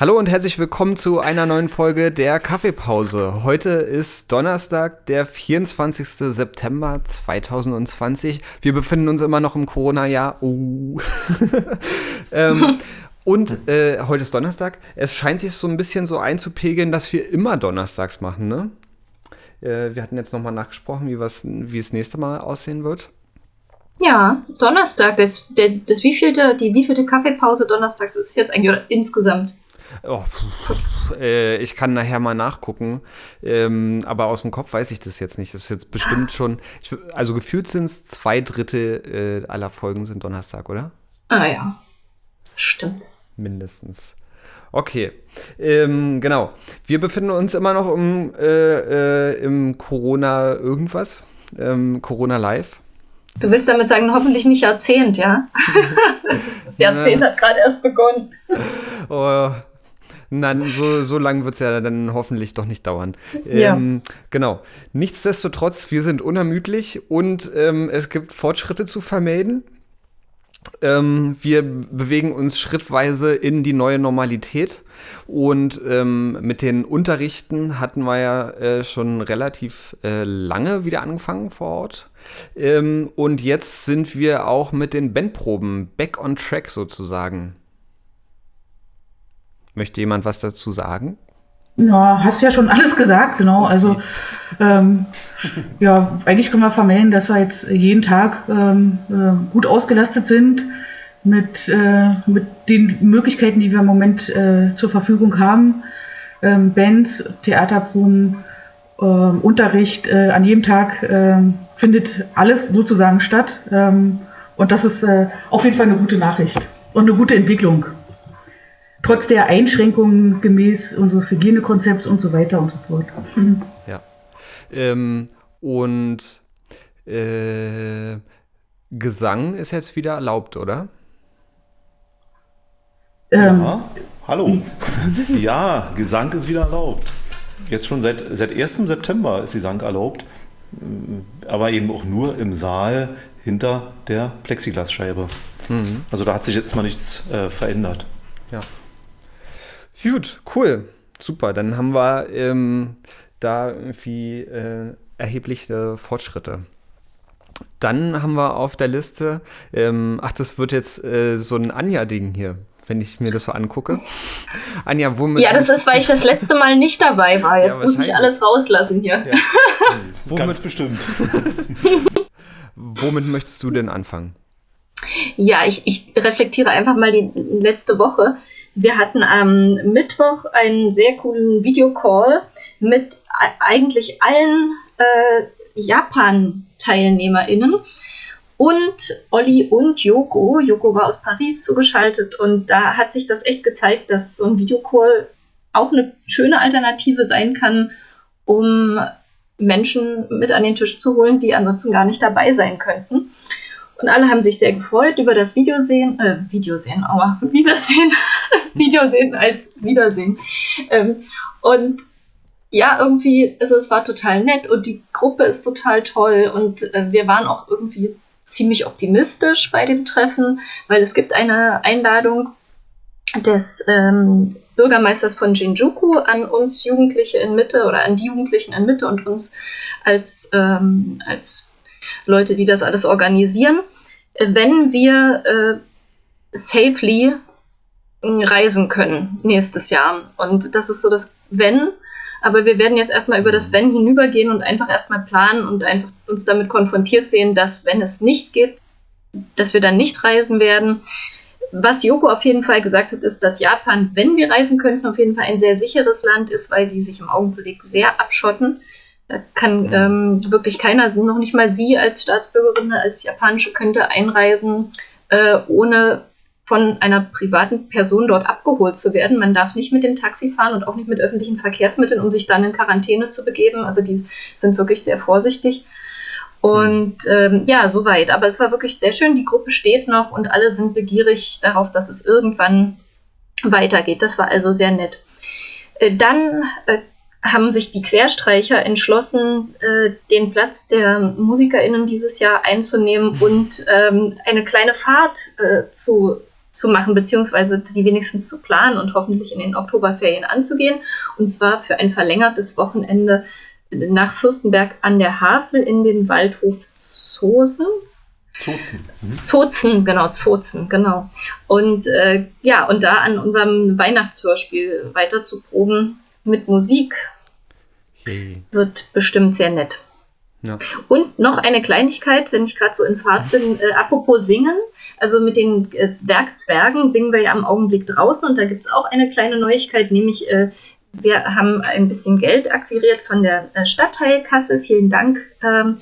Hallo und herzlich willkommen zu einer neuen Folge der Kaffeepause. Heute ist Donnerstag, der 24. September 2020. Wir befinden uns immer noch im Corona-Jahr. Oh. ähm, und äh, heute ist Donnerstag. Es scheint sich so ein bisschen so einzupegeln, dass wir immer donnerstags machen, ne? Äh, wir hatten jetzt nochmal nachgesprochen, wie, was, wie es nächste Mal aussehen wird. Ja, Donnerstag, das, der, das wievielte, die wievielte Kaffeepause donnerstags ist jetzt eigentlich oder insgesamt? Oh, pff, äh, ich kann nachher mal nachgucken, ähm, aber aus dem Kopf weiß ich das jetzt nicht. Das ist jetzt bestimmt schon, ich, also gefühlt sind es zwei Drittel äh, aller Folgen sind Donnerstag, oder? Ah ja, stimmt. Mindestens. Okay, ähm, genau. Wir befinden uns immer noch im, äh, äh im Corona irgendwas, ähm, Corona Live. Du willst damit sagen, hoffentlich nicht Jahrzehnt, ja? das Jahrzehnt hat gerade erst begonnen. Oh, Nein, so, so lange wird es ja dann hoffentlich doch nicht dauern. Ja. Ähm, genau. Nichtsdestotrotz, wir sind unermüdlich und ähm, es gibt Fortschritte zu vermelden. Ähm, wir bewegen uns schrittweise in die neue Normalität und ähm, mit den Unterrichten hatten wir ja äh, schon relativ äh, lange wieder angefangen vor Ort. Ähm, und jetzt sind wir auch mit den Bandproben back on track sozusagen. Möchte jemand was dazu sagen? Ja, hast du ja schon alles gesagt, genau. Also ähm, ja, eigentlich können wir vermelden, dass wir jetzt jeden Tag ähm, äh, gut ausgelastet sind mit, äh, mit den Möglichkeiten, die wir im Moment äh, zur Verfügung haben. Ähm, Bands, Theaterproben, ähm, Unterricht, äh, an jedem Tag ähm, findet alles sozusagen statt. Ähm, und das ist äh, auf jeden Fall eine gute Nachricht und eine gute Entwicklung trotz der Einschränkungen gemäß unseres Hygienekonzepts und so weiter und so fort. Ja. Ähm, und äh, Gesang ist jetzt wieder erlaubt, oder? Ähm, ja, hallo. ja, Gesang ist wieder erlaubt. Jetzt schon seit, seit 1. September ist Gesang erlaubt, aber eben auch nur im Saal hinter der Plexiglasscheibe. Mhm. Also da hat sich jetzt mal nichts äh, verändert. Ja. Gut, cool. Super, dann haben wir ähm, da irgendwie äh, erhebliche Fortschritte. Dann haben wir auf der Liste, ähm, ach, das wird jetzt äh, so ein Anja-Ding hier, wenn ich mir das so angucke. Anja, womit. Ja, das ist, weil ich das letzte Mal nicht dabei war. Jetzt ja, muss ich alles rauslassen hier. Ja. womit, Ganz bestimmt. womit möchtest du denn anfangen? Ja, ich, ich reflektiere einfach mal die letzte Woche. Wir hatten am Mittwoch einen sehr coolen Videocall mit eigentlich allen äh, Japan-TeilnehmerInnen und Olli und Joko. Joko war aus Paris zugeschaltet und da hat sich das echt gezeigt, dass so ein Videocall auch eine schöne Alternative sein kann, um Menschen mit an den Tisch zu holen, die ansonsten gar nicht dabei sein könnten. Und alle haben sich sehr gefreut über das Videosehen, äh, Videosehen, aua, Wiedersehen, Videosehen als Wiedersehen. Ähm, und ja, irgendwie, also es war total nett und die Gruppe ist total toll und äh, wir waren auch irgendwie ziemlich optimistisch bei dem Treffen, weil es gibt eine Einladung des ähm, Bürgermeisters von Shinjuku an uns Jugendliche in Mitte oder an die Jugendlichen in Mitte und uns als, ähm, als Leute, die das alles organisieren, wenn wir äh, safely äh, reisen können nächstes Jahr. Und das ist so das Wenn. Aber wir werden jetzt erstmal über das Wenn hinübergehen und einfach erstmal planen und einfach uns damit konfrontiert sehen, dass wenn es nicht geht, dass wir dann nicht reisen werden. Was Yoko auf jeden Fall gesagt hat, ist, dass Japan, wenn wir reisen könnten, auf jeden Fall ein sehr sicheres Land ist, weil die sich im Augenblick sehr abschotten. Da kann mhm. ähm, wirklich keiner, noch nicht mal sie als Staatsbürgerin, als japanische, könnte einreisen, äh, ohne von einer privaten Person dort abgeholt zu werden. Man darf nicht mit dem Taxi fahren und auch nicht mit öffentlichen Verkehrsmitteln, um sich dann in Quarantäne zu begeben. Also die sind wirklich sehr vorsichtig. Und ähm, ja, soweit. Aber es war wirklich sehr schön. Die Gruppe steht noch und alle sind begierig darauf, dass es irgendwann weitergeht. Das war also sehr nett. Äh, dann äh, haben sich die Querstreicher entschlossen, äh, den Platz der MusikerInnen dieses Jahr einzunehmen und ähm, eine kleine Fahrt äh, zu, zu machen, beziehungsweise die wenigstens zu planen und hoffentlich in den Oktoberferien anzugehen. Und zwar für ein verlängertes Wochenende nach Fürstenberg an der Havel in den Waldhof Zosen. Zozen. Mhm. Zozen, genau, Zozen, genau. Und äh, ja, und da an unserem Weihnachtshörspiel weiter zu proben mit Musik hey. wird bestimmt sehr nett. Ja. Und noch eine Kleinigkeit, wenn ich gerade so in Fahrt bin, äh, apropos Singen. Also mit den äh, Werkzwergen singen wir ja im Augenblick draußen und da gibt es auch eine kleine Neuigkeit, nämlich äh, wir haben ein bisschen Geld akquiriert von der äh, Stadtteilkasse. Vielen Dank. Ähm,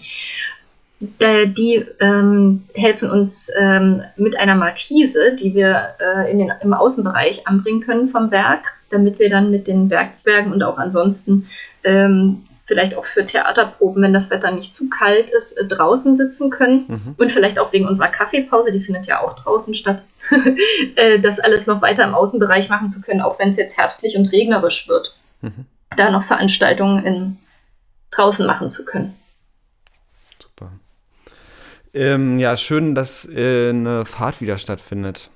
die ähm, helfen uns ähm, mit einer Markise, die wir äh, in den, im Außenbereich anbringen können vom Werk, damit wir dann mit den Werkzwergen und auch ansonsten ähm, vielleicht auch für Theaterproben, wenn das Wetter nicht zu kalt ist, äh, draußen sitzen können. Mhm. Und vielleicht auch wegen unserer Kaffeepause, die findet ja auch draußen statt, äh, das alles noch weiter im Außenbereich machen zu können, auch wenn es jetzt herbstlich und regnerisch wird. Mhm. Da noch Veranstaltungen in, draußen machen zu können. Super. Ähm, ja, schön, dass äh, eine Fahrt wieder stattfindet.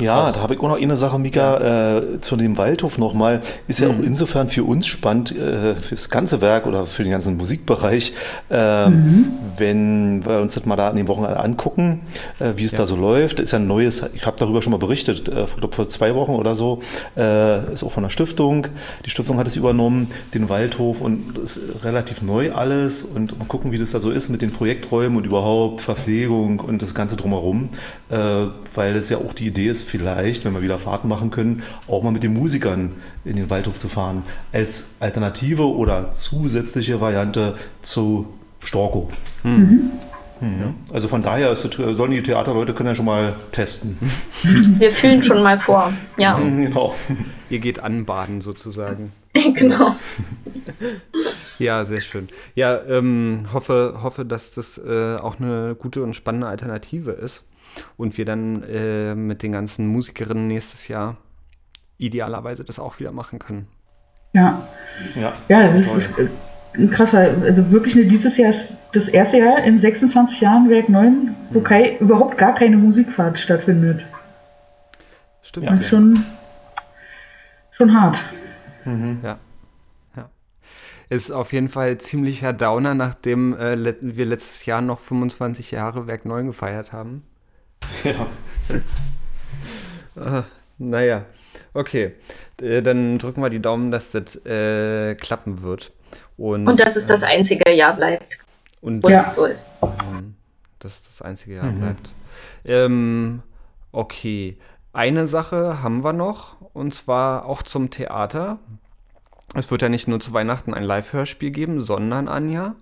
Ja, auch. da habe ich auch noch eine Sache, Mika, ja. äh, zu dem Waldhof nochmal. Ist ja mhm. auch insofern für uns spannend, äh, fürs ganze Werk oder für den ganzen Musikbereich, äh, mhm. wenn wir uns das mal da an den Wochen angucken, äh, wie es ja. da so läuft. Ist ja ein neues, ich habe darüber schon mal berichtet, äh, ich glaube vor zwei Wochen oder so, äh, ist auch von der Stiftung. Die Stiftung hat es übernommen, den Waldhof und ist relativ neu alles und mal gucken, wie das da so ist mit den Projekträumen und überhaupt Verpflegung und das Ganze drumherum, äh, weil das ja auch die Idee ist, vielleicht, wenn wir wieder Fahrten machen können, auch mal mit den Musikern in den Waldhof zu fahren, als Alternative oder zusätzliche Variante zu Storko. Mhm. Mhm. Also von daher ist, sollen die Theaterleute können ja schon mal testen. Wir fühlen schon mal vor, ja. Genau. Ihr geht anbaden sozusagen. genau. Ja, sehr schön. Ja, ähm, hoffe, hoffe, dass das äh, auch eine gute und spannende Alternative ist und wir dann äh, mit den ganzen Musikerinnen nächstes Jahr idealerweise das auch wieder machen können. Ja. Ja, ja das ist, ist ein krasser, also wirklich eine, dieses Jahr ist das erste Jahr in 26 Jahren Werk 9, wo mhm. überhaupt gar keine Musikfahrt stattfindet. Stimmt. Ja. Schon, schon hart. Mhm. Ja. Ist auf jeden Fall ziemlicher Downer, nachdem äh, wir letztes Jahr noch 25 Jahre Werk 9 gefeiert haben. Ja. ah, naja, okay. Äh, dann drücken wir die Daumen, dass das äh, klappen wird. Und, und dass es das äh, einzige Jahr bleibt. Und ja. das so ist. Mhm. Dass das einzige Jahr mhm. bleibt. Ähm, okay. Eine Sache haben wir noch, und zwar auch zum Theater. Es wird ja nicht nur zu Weihnachten ein Live-Hörspiel geben, sondern Anja.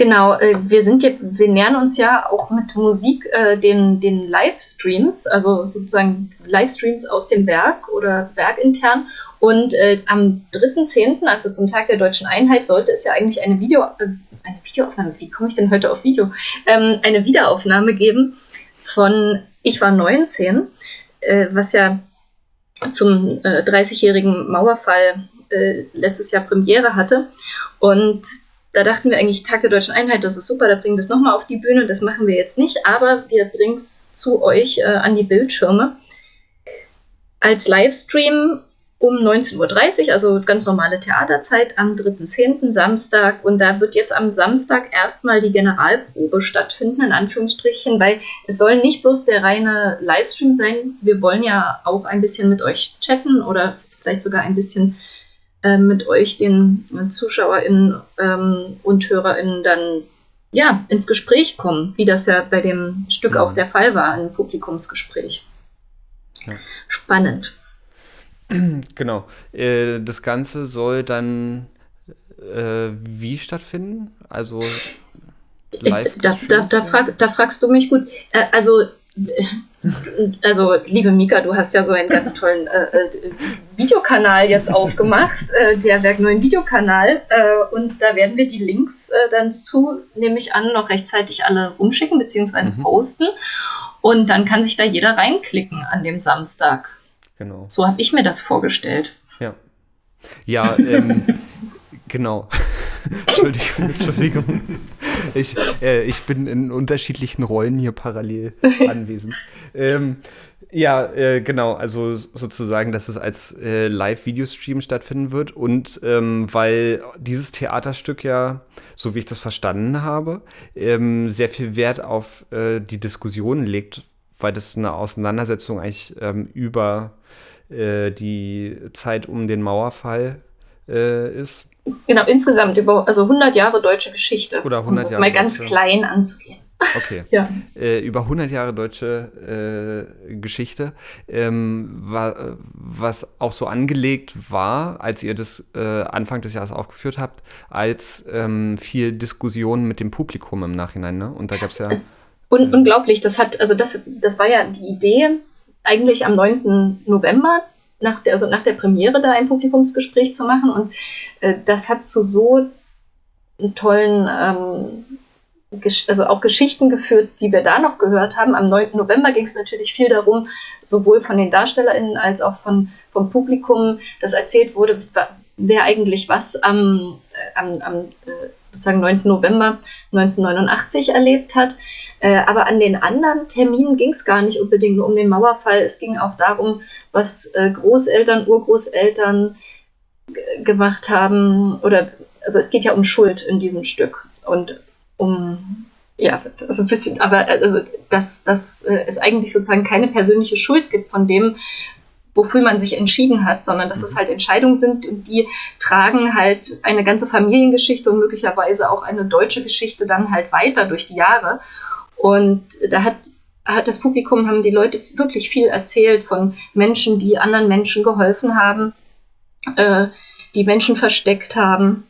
Genau, äh, wir sind jetzt, wir nähern uns ja auch mit Musik äh, den, den Livestreams, also sozusagen Livestreams aus dem Werk oder werkintern. Und äh, am 3.10., also zum Tag der deutschen Einheit, sollte es ja eigentlich eine Video, äh, eine Videoaufnahme, wie komme ich denn heute auf Video? Ähm, eine Wiederaufnahme geben von Ich war 19, äh, was ja zum 30-jährigen äh, Mauerfall letztes Jahr Premiere hatte. Und da dachten wir eigentlich, Tag der Deutschen Einheit, das ist super, da bringen wir es nochmal auf die Bühne. Das machen wir jetzt nicht, aber wir bringen es zu euch äh, an die Bildschirme als Livestream um 19.30 Uhr, also ganz normale Theaterzeit am 3.10. Samstag. Und da wird jetzt am Samstag erstmal die Generalprobe stattfinden, in Anführungsstrichen, weil es soll nicht bloß der reine Livestream sein. Wir wollen ja auch ein bisschen mit euch chatten oder vielleicht sogar ein bisschen äh, mit euch, den ZuschauerInnen ähm, und HörerInnen, dann ja, ins Gespräch kommen, wie das ja bei dem Stück ja. auch der Fall war, ein Publikumsgespräch. Ja. Spannend. Genau. Äh, das Ganze soll dann äh, wie stattfinden? Also live? Da, da, da, frag, da, fragst du mich gut. Äh, also also, liebe Mika, du hast ja so einen ganz tollen äh, äh, Videokanal jetzt aufgemacht, äh, der Werk 9 Videokanal. Äh, und da werden wir die Links äh, dann zu, nehme ich an, noch rechtzeitig alle rumschicken bzw. Mhm. posten. Und dann kann sich da jeder reinklicken an dem Samstag. Genau. So habe ich mir das vorgestellt. Ja. Ja, ähm, genau. Entschuldigung, Entschuldigung. Ich, äh, ich bin in unterschiedlichen Rollen hier parallel anwesend. Ähm, ja, äh, genau, also sozusagen, dass es als äh, Live-Videostream stattfinden wird und ähm, weil dieses Theaterstück ja, so wie ich das verstanden habe, ähm, sehr viel Wert auf äh, die Diskussion legt, weil das eine Auseinandersetzung eigentlich ähm, über äh, die Zeit um den Mauerfall äh, ist. Genau, insgesamt über also 100 Jahre deutsche Geschichte. Oder 100 um Jahre. mal ganz deutsche. klein anzugehen. Okay. Ja. Äh, über 100 Jahre deutsche äh, Geschichte, ähm, wa was auch so angelegt war, als ihr das äh, Anfang des Jahres aufgeführt habt, als ähm, viel Diskussion mit dem Publikum im Nachhinein. Ne? Und da gab es ja. Un unglaublich, das hat, also das, das war ja die Idee, eigentlich am 9. November, nach der, also nach der Premiere da ein Publikumsgespräch zu machen. Und äh, das hat zu so tollen ähm, also auch Geschichten geführt, die wir da noch gehört haben. Am 9. November ging es natürlich viel darum, sowohl von den DarstellerInnen als auch von, vom Publikum, dass erzählt wurde, wer eigentlich was am, am, am sozusagen 9. November 1989 erlebt hat. Aber an den anderen Terminen ging es gar nicht unbedingt nur um den Mauerfall. Es ging auch darum, was Großeltern, Urgroßeltern gemacht haben. Oder also es geht ja um Schuld in diesem Stück. Und um, ja, also ein bisschen, aber also, dass, dass äh, es eigentlich sozusagen keine persönliche Schuld gibt von dem, wofür man sich entschieden hat, sondern dass es halt Entscheidungen sind und die tragen halt eine ganze Familiengeschichte und möglicherweise auch eine deutsche Geschichte dann halt weiter durch die Jahre. Und da hat, hat das Publikum, haben die Leute wirklich viel erzählt von Menschen, die anderen Menschen geholfen haben, äh, die Menschen versteckt haben,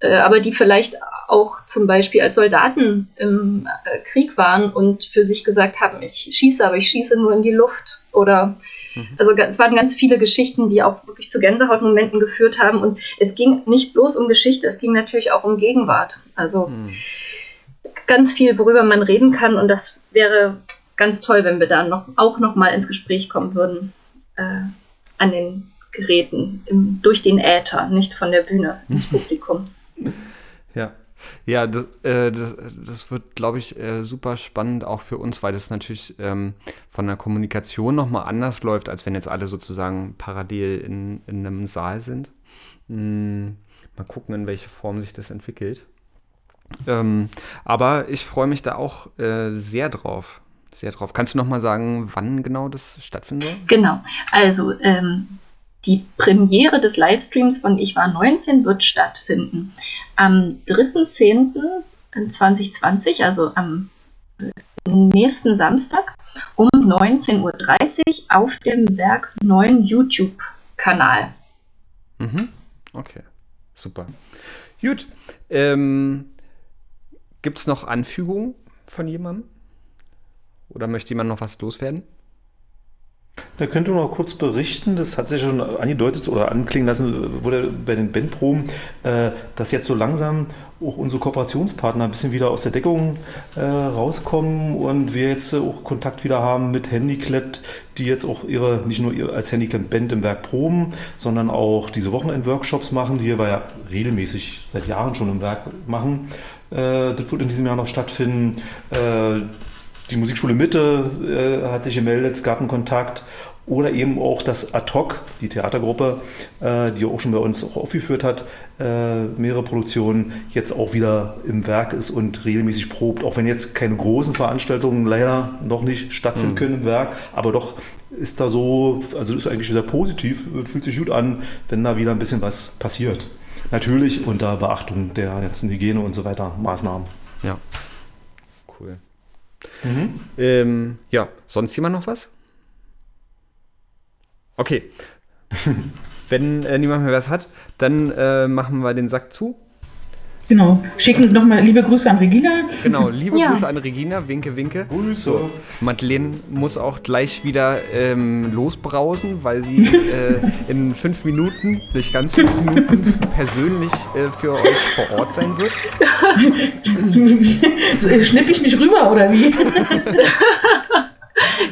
äh, aber die vielleicht auch zum Beispiel als Soldaten im äh, Krieg waren und für sich gesagt haben, ich schieße, aber ich schieße nur in die Luft. Oder mhm. also es waren ganz viele Geschichten, die auch wirklich zu Gänsehautmomenten geführt haben. Und es ging nicht bloß um Geschichte, es ging natürlich auch um Gegenwart. Also mhm. Ganz viel, worüber man reden kann. Und das wäre ganz toll, wenn wir da noch, auch noch mal ins Gespräch kommen würden äh, an den Geräten, im, durch den Äther, nicht von der Bühne ins Publikum. Ja. Ja, das, äh, das, das wird, glaube ich, äh, super spannend auch für uns, weil das natürlich ähm, von der Kommunikation nochmal anders läuft, als wenn jetzt alle sozusagen parallel in, in einem Saal sind. Hm, mal gucken, in welche Form sich das entwickelt. Ähm, aber ich freue mich da auch äh, sehr drauf. Sehr drauf. Kannst du nochmal sagen, wann genau das stattfinden soll? Genau. Also, ähm, die Premiere des Livestreams von Ich war 19 wird stattfinden am 3.10.2020, also am nächsten Samstag um 19.30 Uhr auf dem Werk 9 YouTube-Kanal. Mhm. Okay, super. Gut. Ähm, Gibt es noch Anfügungen von jemandem? Oder möchte jemand noch was loswerden? Da könnte noch kurz berichten, das hat sich schon angedeutet oder anklingen lassen, wurde bei den Bandproben, äh, dass jetzt so langsam auch unsere Kooperationspartner ein bisschen wieder aus der Deckung äh, rauskommen und wir jetzt auch Kontakt wieder haben mit Handyclap, die jetzt auch ihre, nicht nur ihre als Handyclap-Band im Werk proben, sondern auch diese Wochenend-Workshops machen, die wir ja regelmäßig seit Jahren schon im Werk machen. Äh, das wird in diesem Jahr noch stattfinden. Äh, die Musikschule Mitte äh, hat sich gemeldet, es gab einen Kontakt. Oder eben auch das Ad-Hoc, die Theatergruppe, die auch schon bei uns auch aufgeführt hat, mehrere Produktionen, jetzt auch wieder im Werk ist und regelmäßig probt. Auch wenn jetzt keine großen Veranstaltungen leider noch nicht stattfinden mhm. können im Werk, aber doch ist da so, also ist eigentlich sehr positiv, fühlt sich gut an, wenn da wieder ein bisschen was passiert. Natürlich unter Beachtung der ganzen Hygiene und so weiter Maßnahmen. Ja, cool. Mhm. Ähm, ja, sonst jemand noch was? Okay. Wenn äh, niemand mehr was hat, dann äh, machen wir den Sack zu. Genau. Schicken nochmal liebe Grüße an Regina. Genau, liebe ja. Grüße an Regina. Winke, winke. Grüße. So, Madeleine muss auch gleich wieder ähm, losbrausen, weil sie äh, in fünf Minuten, nicht ganz fünf Minuten, persönlich äh, für euch vor Ort sein wird. Schnipp ich mich rüber oder wie?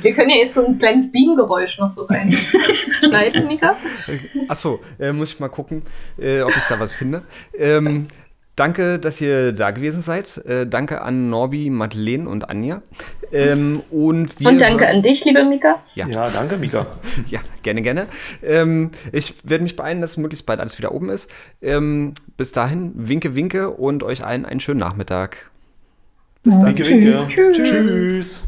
Wir können ja jetzt so ein kleines Beamgeräusch noch so reinschneiden, Mika. Achso, äh, muss ich mal gucken, äh, ob ich da was finde. Ähm, Danke, dass ihr da gewesen seid. Äh, danke an Norbi, Madeleine und Anja. Ähm, und, wir und danke an dich, liebe Mika. Ja, ja danke, Mika. ja, gerne, gerne. Ähm, ich werde mich beeilen, dass möglichst bald alles wieder oben ist. Ähm, bis dahin, winke, winke und euch allen einen schönen Nachmittag. Bis dann. Winke, winke. Tschüss. Tschüss.